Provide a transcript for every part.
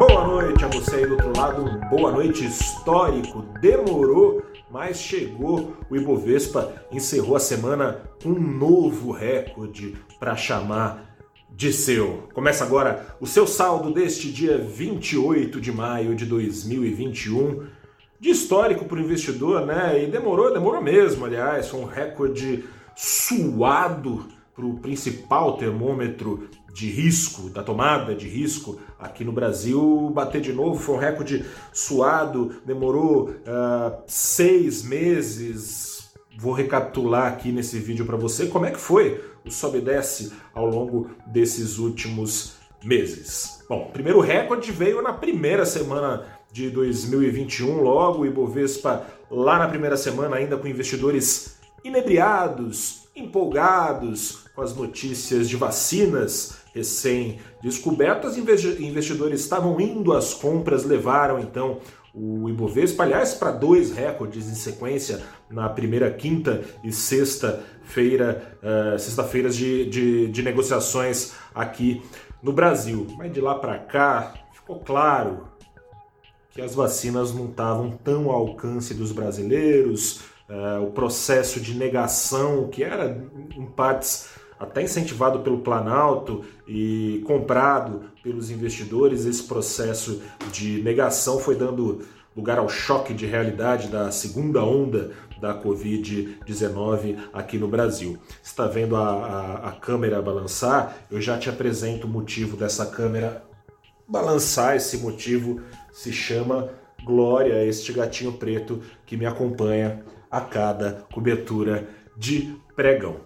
Boa noite a você aí do outro lado, boa noite histórico. Demorou, mas chegou. O Ibovespa encerrou a semana com um novo recorde para chamar de seu. Começa agora o seu saldo deste dia 28 de maio de 2021. De histórico para o investidor, né? E demorou, demorou mesmo, aliás, foi um recorde suado para o principal termômetro de risco, da tomada de risco aqui no Brasil, bater de novo foi um recorde suado, demorou uh, seis meses. Vou recapitular aqui nesse vídeo para você como é que foi o sobe e desce ao longo desses últimos meses. Bom, primeiro recorde veio na primeira semana de 2021, logo o Ibovespa lá na primeira semana ainda com investidores inebriados, empolgados com as notícias de vacinas recém-descobertas, investidores estavam indo às compras, levaram então o Ibovespa, aliás, para dois recordes em sequência na primeira, quinta e sexta-feira, uh, sexta-feiras de, de, de negociações aqui no Brasil. Mas de lá para cá ficou claro que as vacinas não estavam tão ao alcance dos brasileiros, uh, o processo de negação, que era em partes até incentivado pelo Planalto e comprado pelos investidores, esse processo de negação foi dando lugar ao choque de realidade da segunda onda da Covid-19 aqui no Brasil. Está vendo a, a, a, câmera balançar? Eu já te apresento o motivo dessa câmera balançar. Esse motivo se chama Glória, este gatinho preto que me acompanha a cada cobertura de pregão.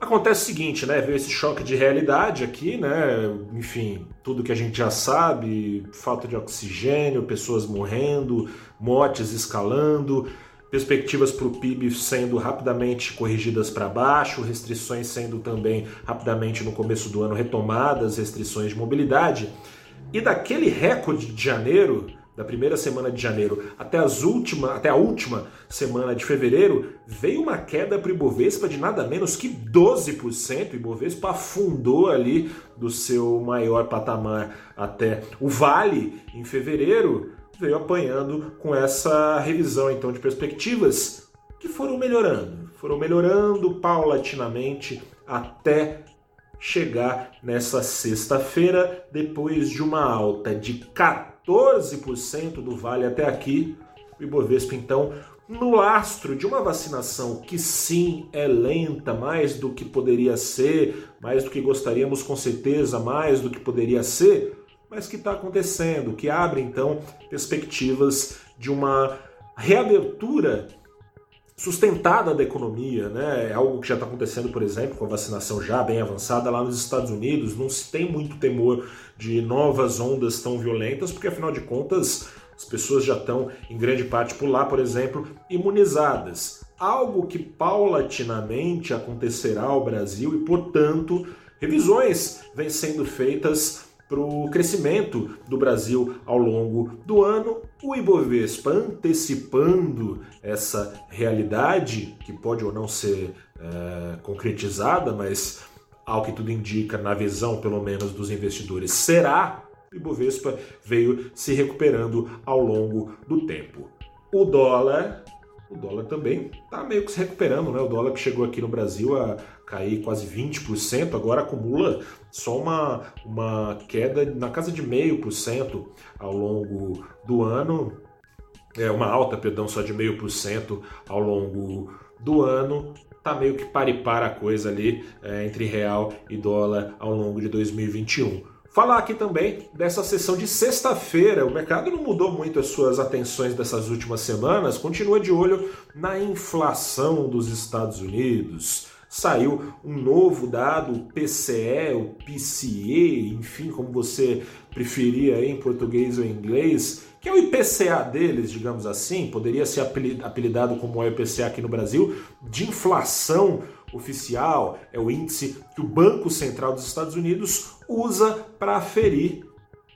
Acontece o seguinte, né? Veio esse choque de realidade aqui, né? Enfim, tudo que a gente já sabe, falta de oxigênio, pessoas morrendo, mortes escalando, perspectivas para o PIB sendo rapidamente corrigidas para baixo, restrições sendo também rapidamente no começo do ano retomadas, restrições de mobilidade. E daquele recorde de janeiro, da primeira semana de janeiro até, as última, até a última semana de fevereiro, veio uma queda para o Ibovespa de nada menos que 12%. O Ibovespa afundou ali do seu maior patamar até o Vale em fevereiro, veio apanhando com essa revisão então de perspectivas que foram melhorando, foram melhorando paulatinamente até chegar nessa sexta-feira, depois de uma alta de 14% do vale até aqui. O Ibovespa, então, no lastro de uma vacinação que sim é lenta, mais do que poderia ser, mais do que gostaríamos com certeza, mais do que poderia ser, mas que está acontecendo, que abre então perspectivas de uma reabertura sustentada da economia, né? É algo que já está acontecendo, por exemplo, com a vacinação já bem avançada lá nos Estados Unidos. Não se tem muito temor de novas ondas tão violentas, porque afinal de contas as pessoas já estão, em grande parte por lá, por exemplo, imunizadas. Algo que paulatinamente acontecerá ao Brasil e, portanto, revisões vêm sendo feitas para o crescimento do Brasil ao longo do ano. O Ibovespa antecipando essa realidade, que pode ou não ser é, concretizada, mas ao que tudo indica, na visão pelo menos dos investidores, será. O Ibovespa veio se recuperando ao longo do tempo. O dólar o dólar também está meio que se recuperando, né? O dólar que chegou aqui no Brasil a cair quase 20%, agora acumula só uma, uma queda na casa de meio por cento ao longo do ano, é uma alta, perdão, só de meio por cento ao longo do ano. Tá meio que para e a coisa ali é, entre real e dólar ao longo de 2021. Falar aqui também dessa sessão de sexta-feira. O mercado não mudou muito as suas atenções dessas últimas semanas, continua de olho na inflação dos Estados Unidos. Saiu um novo dado, o PCE, o PCE, enfim, como você preferia em português ou em inglês, que é o IPCA deles, digamos assim, poderia ser apelidado como é o IPCA aqui no Brasil, de inflação oficial, é o índice que o Banco Central dos Estados Unidos usa para aferir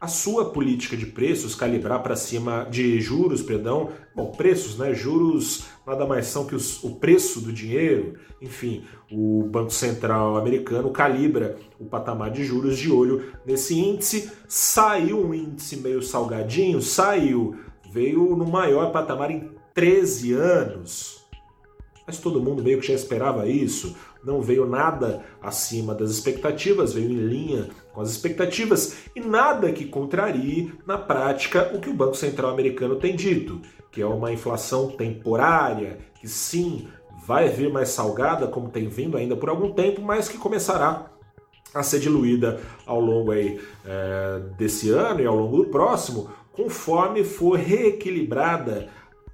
a sua política de preços, calibrar para cima de juros, perdão, bom, preços, né? Juros nada mais são que os, o preço do dinheiro, enfim, o Banco Central americano calibra o patamar de juros de olho nesse índice. Saiu um índice meio salgadinho, saiu, veio no maior patamar em 13 anos. Mas todo mundo meio que já esperava isso. Não veio nada acima das expectativas, veio em linha com as expectativas. E nada que contrarie na prática o que o Banco Central americano tem dito, que é uma inflação temporária, que sim, vai vir mais salgada, como tem vindo ainda por algum tempo, mas que começará a ser diluída ao longo aí, é, desse ano e ao longo do próximo, conforme for reequilibrada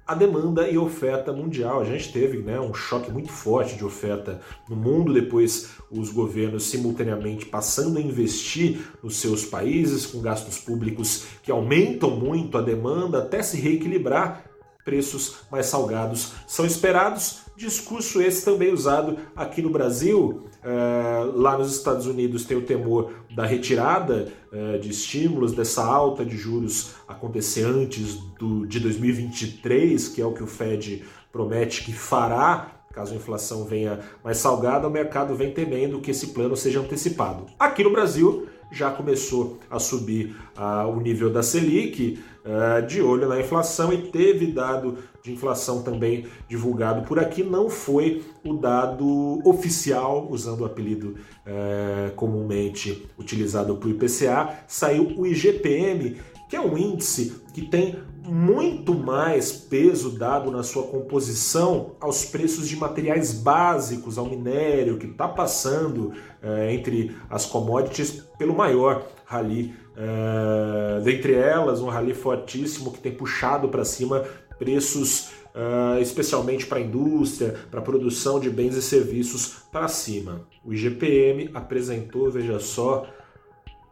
a demanda e oferta mundial. A gente teve né, um choque muito forte de oferta no mundo, depois os governos simultaneamente passando a investir nos seus países com gastos públicos que aumentam muito a demanda até se reequilibrar. Preços mais salgados são esperados. Discurso esse também usado aqui no Brasil é, lá nos Estados Unidos tem o temor da retirada é, de estímulos, dessa alta de juros acontecer antes do, de 2023, que é o que o Fed promete que fará caso a inflação venha mais salgada, o mercado vem temendo que esse plano seja antecipado. Aqui no Brasil, já começou a subir uh, o nível da Selic, uh, de olho na inflação, e teve dado de inflação também divulgado por aqui. Não foi o dado oficial, usando o apelido uh, comumente utilizado para o IPCA, saiu o IGPM, que é um índice que tem muito mais peso dado na sua composição aos preços de materiais básicos, ao minério, que está passando é, entre as commodities pelo maior rally. É, dentre elas, um rally fortíssimo que tem puxado para cima preços, é, especialmente para a indústria, para a produção de bens e serviços, para cima. O IGPM apresentou, veja só,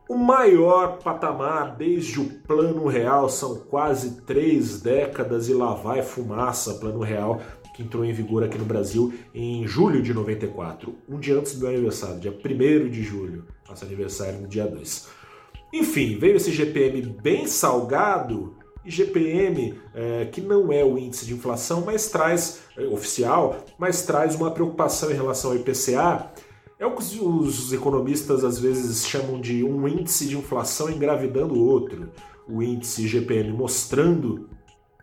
o maior patamar desde o Plano Real são quase três décadas e lá vai fumaça. Plano Real que entrou em vigor aqui no Brasil em julho de 94, um dia antes do meu aniversário, dia 1 de julho, nosso aniversário no dia 2. Enfim, veio esse GPM bem salgado, e GPM é, que não é o índice de inflação, mas traz, é, oficial, mas traz uma preocupação em relação ao IPCA é o que os economistas às vezes chamam de um índice de inflação engravidando o outro. O índice GPM mostrando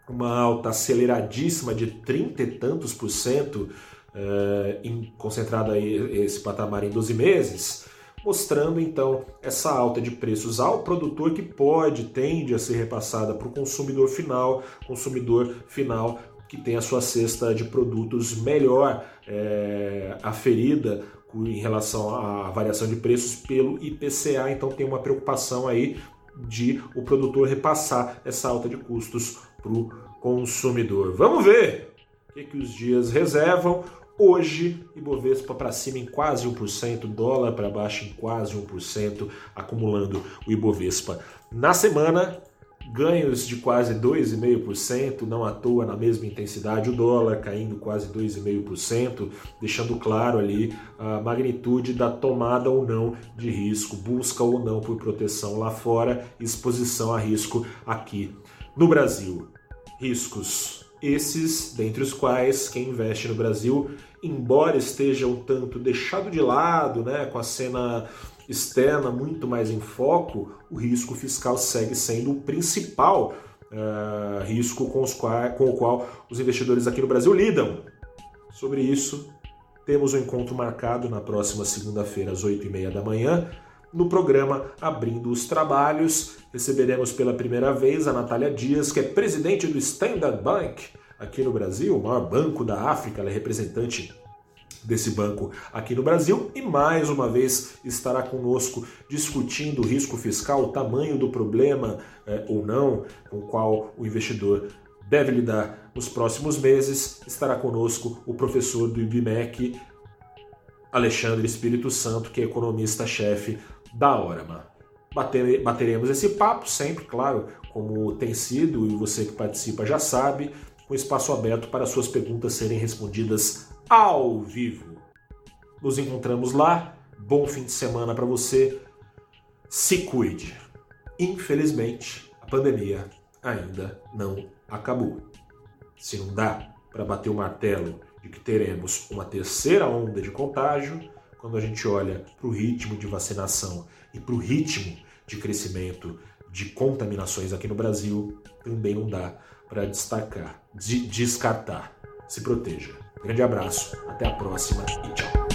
uma alta aceleradíssima de 30 e tantos por cento, é, em, concentrado aí esse patamar em 12 meses, mostrando então essa alta de preços ao produtor que pode, tende a ser repassada para o consumidor final, consumidor final que tem a sua cesta de produtos melhor é, aferida em relação à variação de preços pelo IPCA, então tem uma preocupação aí de o produtor repassar essa alta de custos para o consumidor. Vamos ver o que, que os dias reservam. Hoje, Ibovespa para cima em quase 1%, dólar para baixo em quase 1%, acumulando o Ibovespa. Na semana, ganhos de quase 2,5%, não à toa na mesma intensidade, o dólar caindo quase 2,5%, deixando claro ali a magnitude da tomada ou não de risco, busca ou não por proteção lá fora, exposição a risco aqui no Brasil. Riscos esses, dentre os quais quem investe no Brasil, embora esteja um tanto deixado de lado, né, com a cena externa muito mais em foco, o risco fiscal segue sendo o principal uh, risco com, quais, com o qual os investidores aqui no Brasil lidam. Sobre isso, temos um encontro marcado na próxima segunda-feira, às 8h30 da manhã. No programa Abrindo os Trabalhos, receberemos pela primeira vez a Natália Dias, que é presidente do Standard Bank aqui no Brasil, o maior banco da África, ela é representante desse banco aqui no Brasil e mais uma vez estará conosco discutindo o risco fiscal, o tamanho do problema é, ou não com o qual o investidor deve lidar nos próximos meses. Estará conosco o professor do IBMEC, Alexandre Espírito Santo, que é economista-chefe da Orama. bateremos esse papo sempre, claro, como tem sido e você que participa já sabe, com espaço aberto para suas perguntas serem respondidas ao vivo. Nos encontramos lá. Bom fim de semana para você. Se cuide. infelizmente, a pandemia ainda não acabou. Se não dá para bater o martelo de que teremos uma terceira onda de contágio, quando a gente olha para o ritmo de vacinação e para o ritmo de crescimento de contaminações aqui no Brasil, também não dá para destacar, de descartar. Se proteja. Grande abraço, até a próxima e tchau.